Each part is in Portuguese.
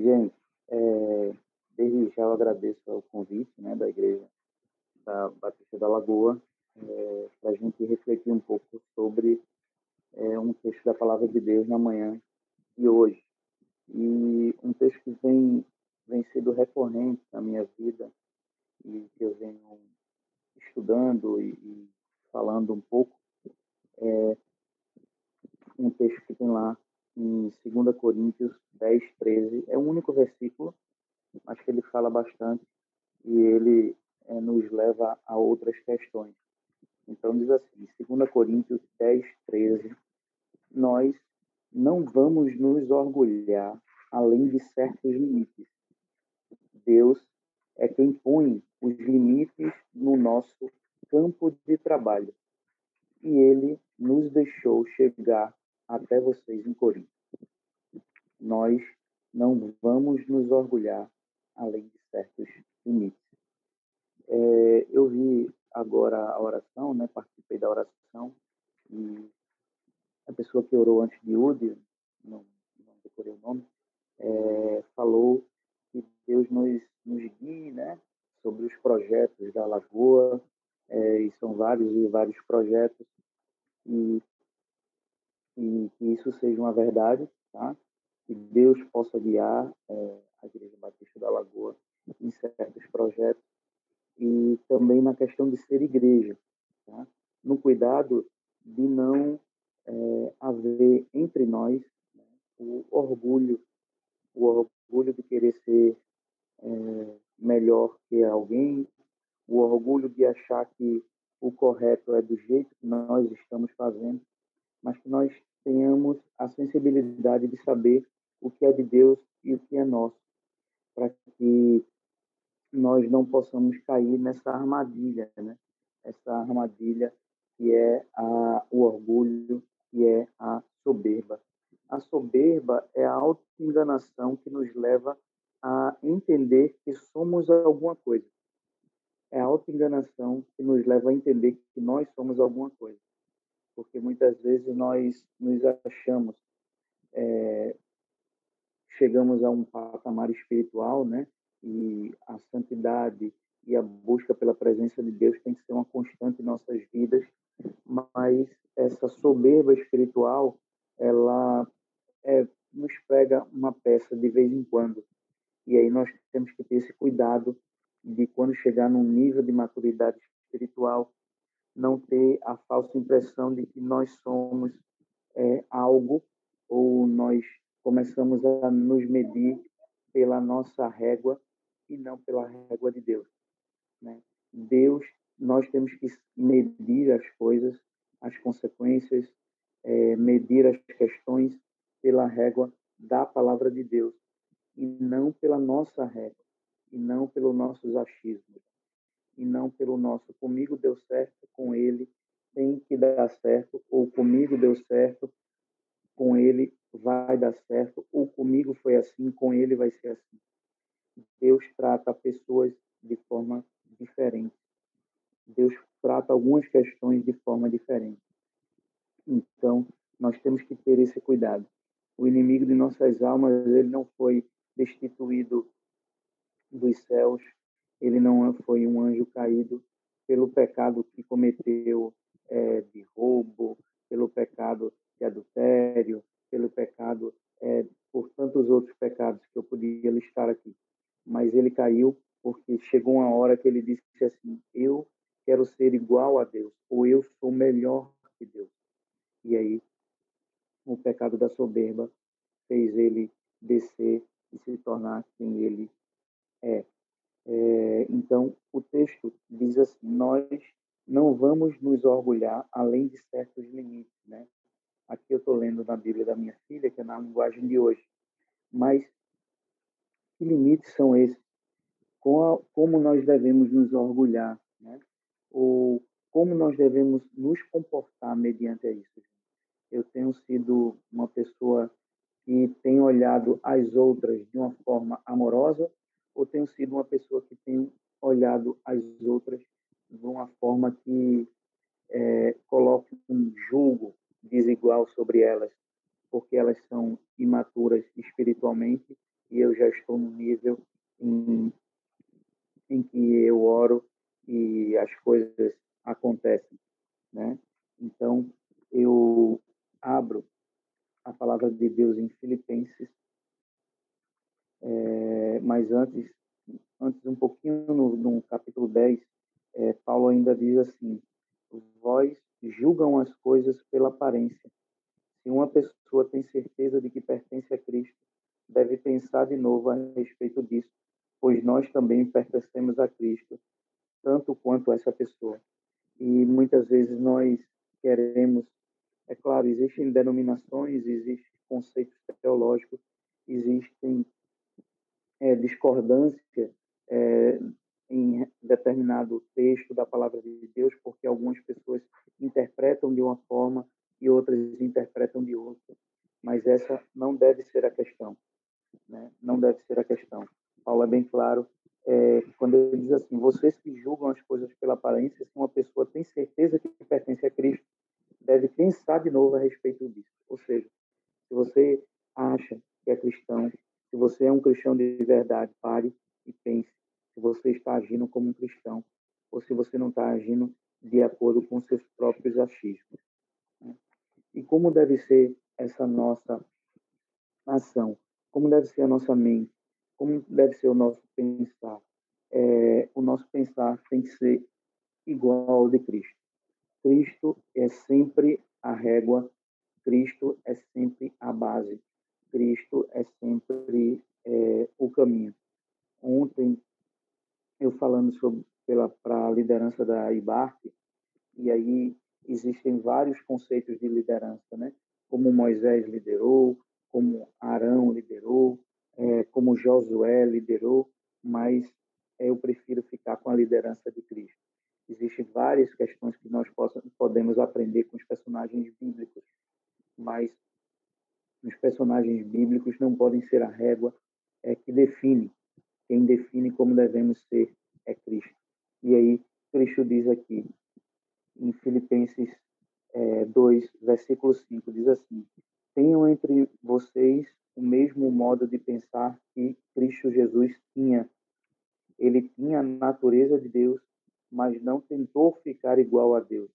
Gente, é, desde já eu agradeço o convite né, da igreja da Batista da Lagoa é, para a gente refletir um pouco sobre é, um texto da Palavra de Deus na manhã de hoje. E um texto que vem, vem sendo recorrente na minha vida e que eu venho estudando e, e falando um pouco é um texto que tem lá em 2 Coríntios 10, 13. É o único versículo, mas que ele fala bastante e ele é, nos leva a outras questões. Então, diz assim, 2 Coríntios 10, 13, nós não vamos nos orgulhar além de certos limites. Deus é quem põe os limites no nosso campo de trabalho. E ele nos deixou chegar até vocês em Corinto. Nós não vamos nos orgulhar além de certos limites. É, eu vi agora a oração, né? participei da oração, e a pessoa que orou antes de Udi, não, não decorei o nome, é, falou que Deus nos, nos guie né? sobre os projetos da Lagoa, é, e são vários e vários projetos, e, e que isso seja uma verdade, tá? que Deus possa guiar é, a Igreja Batista da Lagoa em certos projetos e também na questão de ser igreja, tá? no cuidado de não é, haver entre nós né, o orgulho, o orgulho de querer ser é, melhor que alguém, o orgulho de achar que o correto é do jeito que nós estamos fazendo, mas que nós tenhamos a sensibilidade de saber o que é de Deus e o que é nosso, para que nós não possamos cair nessa armadilha, né? Essa armadilha que é a, o orgulho, que é a soberba. A soberba é a auto-enganação que nos leva a entender que somos alguma coisa. É a auto-enganação que nos leva a entender que nós somos alguma coisa. Porque muitas vezes nós nos achamos, é, chegamos a um patamar espiritual, né? e a santidade e a busca pela presença de Deus tem que ser uma constante em nossas vidas, mas essa soberba espiritual, ela é, nos prega uma peça de vez em quando. E aí nós temos que ter esse cuidado de quando chegar num nível de maturidade espiritual, não ter a falsa impressão de que nós somos é, algo ou nós começamos a nos medir pela nossa régua e não pela régua de Deus. Né? Deus, nós temos que medir as coisas, as consequências, é, medir as questões pela régua da palavra de Deus e não pela nossa régua, e não pelos nossos achismos, e não pelo nosso comigo deu certo, com ele tem que dar certo, ou comigo deu certo, com ele vai dar certo, ou comigo foi assim, com ele vai ser assim. Deus trata pessoas de forma diferente. Deus trata algumas questões de forma diferente. Então, nós temos que ter esse cuidado. O inimigo de nossas almas, ele não foi destituído dos céus, ele não foi um anjo caído pelo pecado que cometeu é, de roubo, pelo pecado de adultério, pelo pecado, é, por tantos outros pecados que eu podia listar aqui mas ele caiu porque chegou uma hora que ele disse assim: Eu quero ser igual a Deus, ou eu sou melhor que Deus. E aí, o pecado da soberba fez ele descer e se tornar quem ele é. É então, o texto diz assim: Nós não vamos nos orgulhar além de certos limites, né? Aqui eu estou lendo na Bíblia da minha filha, que é na linguagem de hoje. Mas que limites são esses? Como nós devemos nos orgulhar, né? Ou como nós devemos nos comportar mediante isso? Eu tenho sido uma pessoa que tem olhado as outras de uma forma amorosa ou tenho sido uma pessoa que tem olhado as outras de uma forma que é, coloca um julgo desigual sobre elas, porque elas são imaturas espiritualmente e eu já estou no nível em, em que eu oro e as coisas acontecem, né? Então, eu abro a palavra de Deus em Filipenses, é, mas antes, antes um pouquinho no, no capítulo 10, é, Paulo ainda diz assim, vós julgam as coisas pela aparência. Se uma pessoa tem certeza de que pertence a Cristo, deve pensar de novo a respeito disso, pois nós também pertencemos a Cristo, tanto quanto essa pessoa. E muitas vezes nós queremos, é claro, existem denominações, existem conceitos teológicos, existem é, discordância é, em determinado texto da palavra de Deus, porque algumas pessoas interpretam de uma forma e outras interpretam de outra. Mas essa não deve ser a questão. Né? Não deve ser a questão. Paulo é bem claro é, quando ele diz assim: vocês que julgam as coisas pela aparência, se uma pessoa tem certeza que pertence a Cristo, deve pensar de novo a respeito disso. Ou seja, se você acha que é cristão, se você é um cristão de verdade, pare e pense se você está agindo como um cristão ou se você não está agindo de acordo com seus próprios achismos. Né? E como deve ser essa nossa ação? Como deve ser a nossa mente? Como deve ser o nosso pensar? É, o nosso pensar tem que ser igual ao de Cristo. Cristo é sempre a régua, Cristo é sempre a base, Cristo é sempre é, o caminho. Ontem, eu falando sobre para a liderança da IBARC, e aí existem vários conceitos de liderança, né? Como Moisés liderou, como Arão liderou, é, como Josué liderou, mas eu prefiro ficar com a liderança de Cristo. Existem várias questões que nós possam, podemos aprender com os personagens bíblicos, mas os personagens bíblicos não podem ser a régua é, que define. Quem define como devemos ser é Cristo. E aí, Cristo diz aqui, em Filipenses é, 2, versículo 5, diz assim: Tenham entre vocês o mesmo modo de pensar que Cristo Jesus tinha. Ele tinha a natureza de Deus, mas não tentou ficar igual a Deus.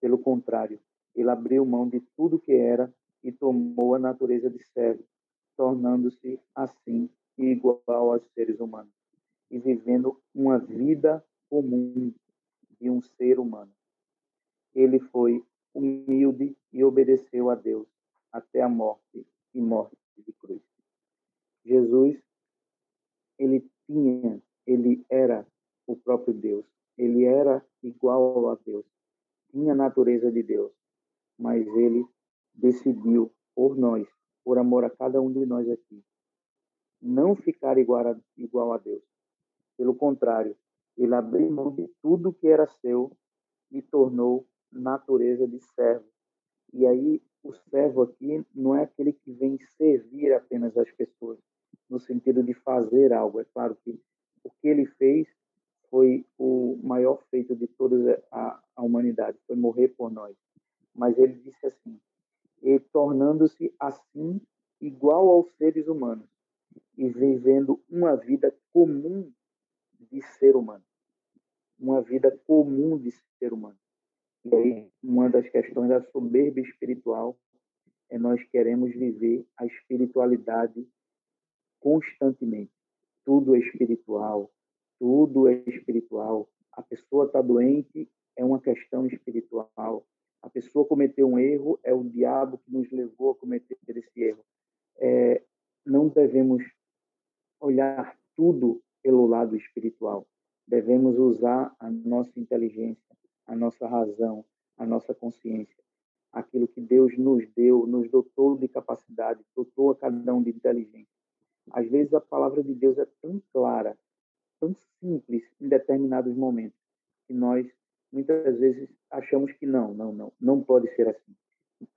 Pelo contrário, ele abriu mão de tudo que era e tomou a natureza de servo, tornando-se assim igual aos seres humanos e vivendo uma vida comum de um ser humano. Ele foi humilde e obedeceu a Deus até a morte e morte de cruz. Jesus, ele tinha, ele era o próprio Deus. Ele era igual a Deus. Tinha a natureza de Deus, mas ele decidiu por nós, por amor a cada um de nós aqui, não ficar igual a, igual a Deus. Pelo contrário, ele abriu mão de tudo que era seu e tornou natureza de servo. E aí, o servo aqui não é aquele que vem servir apenas as pessoas, no sentido de fazer algo. É claro que o que ele fez foi o maior feito de toda a, a humanidade, foi morrer por nós. Mas ele disse assim: tornando-se assim igual aos seres humanos e vivendo uma vida comum de ser humano, uma vida comum de ser humano. E aí, uma das questões da soberba espiritual é nós queremos viver a espiritualidade constantemente. Tudo é espiritual, tudo é espiritual. A pessoa está doente, é uma questão espiritual. A pessoa cometeu um erro, é o diabo que nos levou a cometer esse erro. É, não devemos olhar tudo pelo lado espiritual. Devemos usar a nossa inteligência, a nossa razão, a nossa consciência. Aquilo que Deus nos deu, nos dotou de capacidade, dotou a cada um de inteligência. Às vezes a palavra de Deus é tão clara, tão simples em determinados momentos, que nós muitas vezes achamos que não, não, não, não pode ser assim.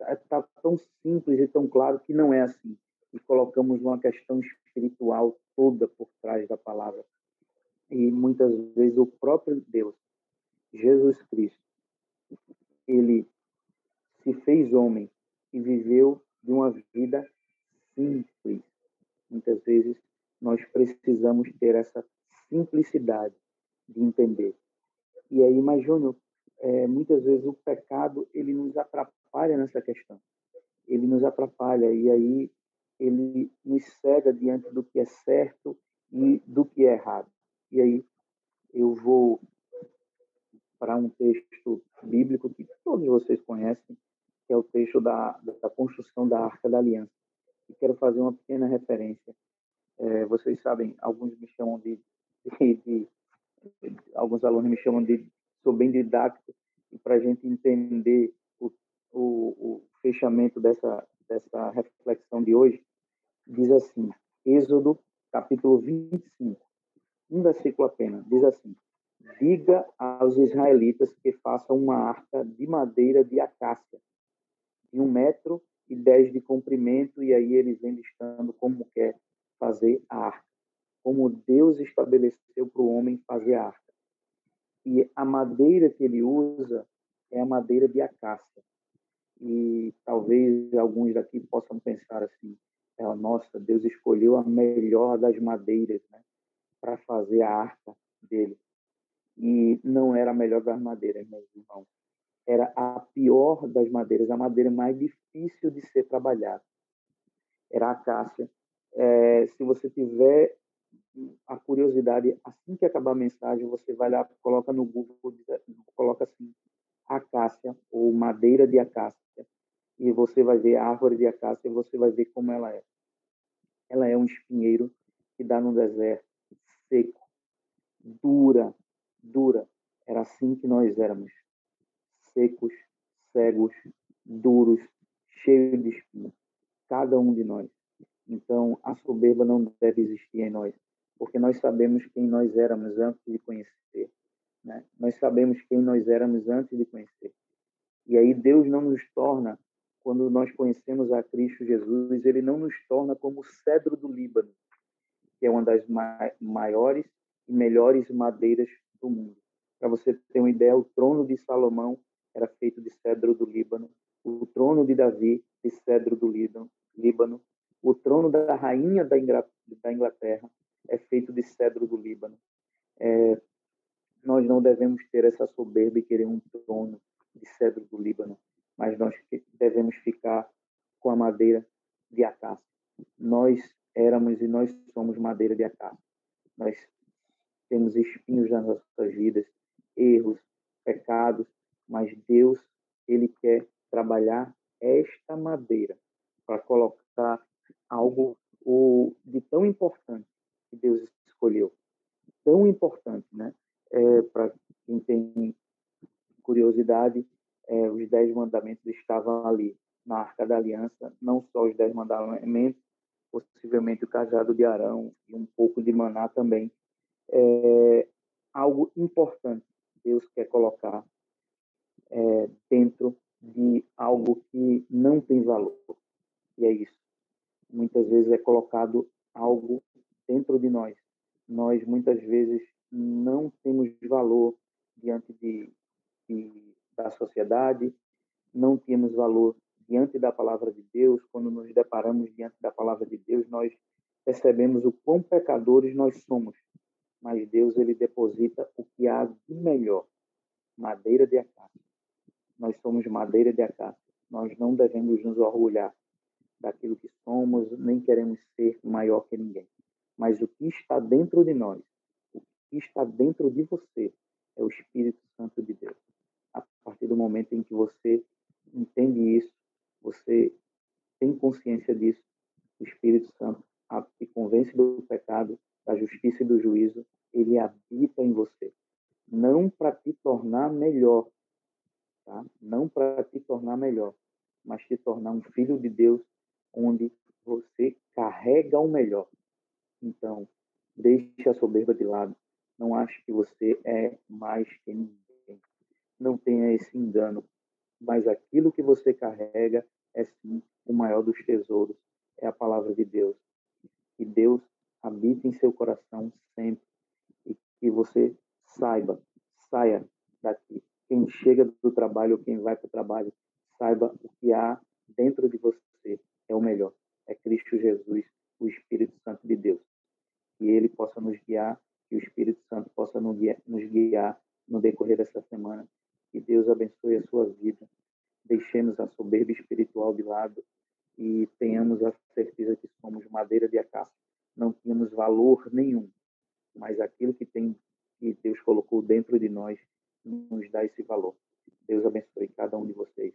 Está tão simples e tão claro que não é assim. E colocamos uma questão espiritual toda por trás da palavra. E muitas vezes o próprio Deus Jesus Cristo, ele se fez homem e viveu de uma vida simples. Muitas vezes nós precisamos ter essa simplicidade de entender. E aí, mas Júnior, é, muitas vezes o pecado ele nos atrapalha nessa questão. Ele nos atrapalha e aí ele nos cega diante do que é certo e do que é errado. E aí eu vou para um texto bíblico que todos vocês conhecem, que é o texto da, da construção da Arca da Aliança. E quero fazer uma pequena referência. É, vocês sabem, alguns me chamam de, de, de, alguns alunos me chamam de sou bem didático e para a gente entender o, o, o fechamento dessa dessa reflexão de hoje diz assim, Êxodo capítulo 25, um versículo apenas, diz assim: Diga aos israelitas que façam uma arca de madeira de acácia, de um metro e dez de comprimento, e aí eles vêm listando como quer fazer a arca, como Deus estabeleceu para o homem fazer a arca. E a madeira que ele usa é a madeira de acácia. E talvez alguns daqui possam pensar assim: é, nossa, Deus escolheu a melhor das madeiras né, para fazer a arca dele. E não era a melhor das madeiras, meus irmãos. Era a pior das madeiras, a madeira mais difícil de ser trabalhada. Era a acácia. É, se você tiver a curiosidade, assim que acabar a mensagem, você vai lá, coloca no Google, coloca assim, acácia ou madeira de acácia, e você vai ver a árvore de acácia e você vai ver como ela é. Ela é um espinheiro que dá no deserto, seco, dura, dura. Era assim que nós éramos, secos, cegos, duros, cheios de espinhos, cada um de nós. Então, a soberba não deve existir em nós, porque nós sabemos quem nós éramos antes de conhecer. Né? Nós sabemos quem nós éramos antes de conhecer. E aí Deus não nos torna, quando nós conhecemos a Cristo Jesus, Ele não nos torna como o cedro do Líbano, que é uma das maiores e melhores madeiras do mundo. Para você ter uma ideia, o trono de Salomão era feito de cedro do Líbano, o trono de Davi de cedro do Líbano, o trono da rainha da Inglaterra é feito de cedro do Líbano. É, nós não devemos ter essa soberba e querer um trono de cedro do Líbano, mas nós devemos ficar com a madeira de acácia. Nós éramos e nós somos madeira de acácia. Nós temos espinhos nas nossas vidas, erros, pecados, mas Deus, ele quer trabalhar esta madeira para colocar algo de tão importante que Deus escolheu. Tão importante, né? É, para quem tem curiosidade, é, os dez mandamentos estavam ali na Arca da Aliança, não só os dez mandamentos, possivelmente o cajado de Arão e um pouco de maná também. É algo importante Deus quer colocar é, dentro de algo que não tem valor. E é isso. Muitas vezes é colocado algo dentro de nós. Nós, muitas vezes, não temos valor diante de, de, da sociedade, não temos valor diante da palavra de Deus. Quando nos deparamos diante da palavra de Deus, nós percebemos o quão pecadores nós somos. Mas Deus, ele deposita o que há de melhor, madeira de acácia. Nós somos madeira de acácia. Nós não devemos nos orgulhar daquilo que somos, nem queremos ser maior que ninguém mas o que está dentro de nós, o que está dentro de você, é o Espírito Santo de Deus. A partir do momento em que você entende isso, você tem consciência disso, o Espírito Santo te convence do pecado, da justiça e do juízo, ele habita em você. Não para te tornar melhor, tá? não para te tornar melhor, mas te tornar um filho de Deus onde você carrega o melhor. Então, deixe a soberba de lado. Não ache que você é mais que ninguém. Não tenha esse engano. Mas aquilo que você carrega é sim o maior dos tesouros. É a palavra de Deus. Que Deus habite em seu coração sempre. E que você saiba, saia daqui. Quem chega do trabalho ou quem vai para o trabalho, saiba o que há dentro de você é o melhor. É Cristo Jesus, o Espírito Santo de Deus. possa nos guiar, que o Espírito Santo possa nos guiar, nos guiar no decorrer dessa semana. Que Deus abençoe a sua vida. Deixemos a soberba de lado e tenhamos a certeza que somos madeira de acácia. Não tínhamos valor nenhum, mas aquilo que tem que Deus colocou dentro de nós nos dá esse valor. Deus abençoe cada um de vocês.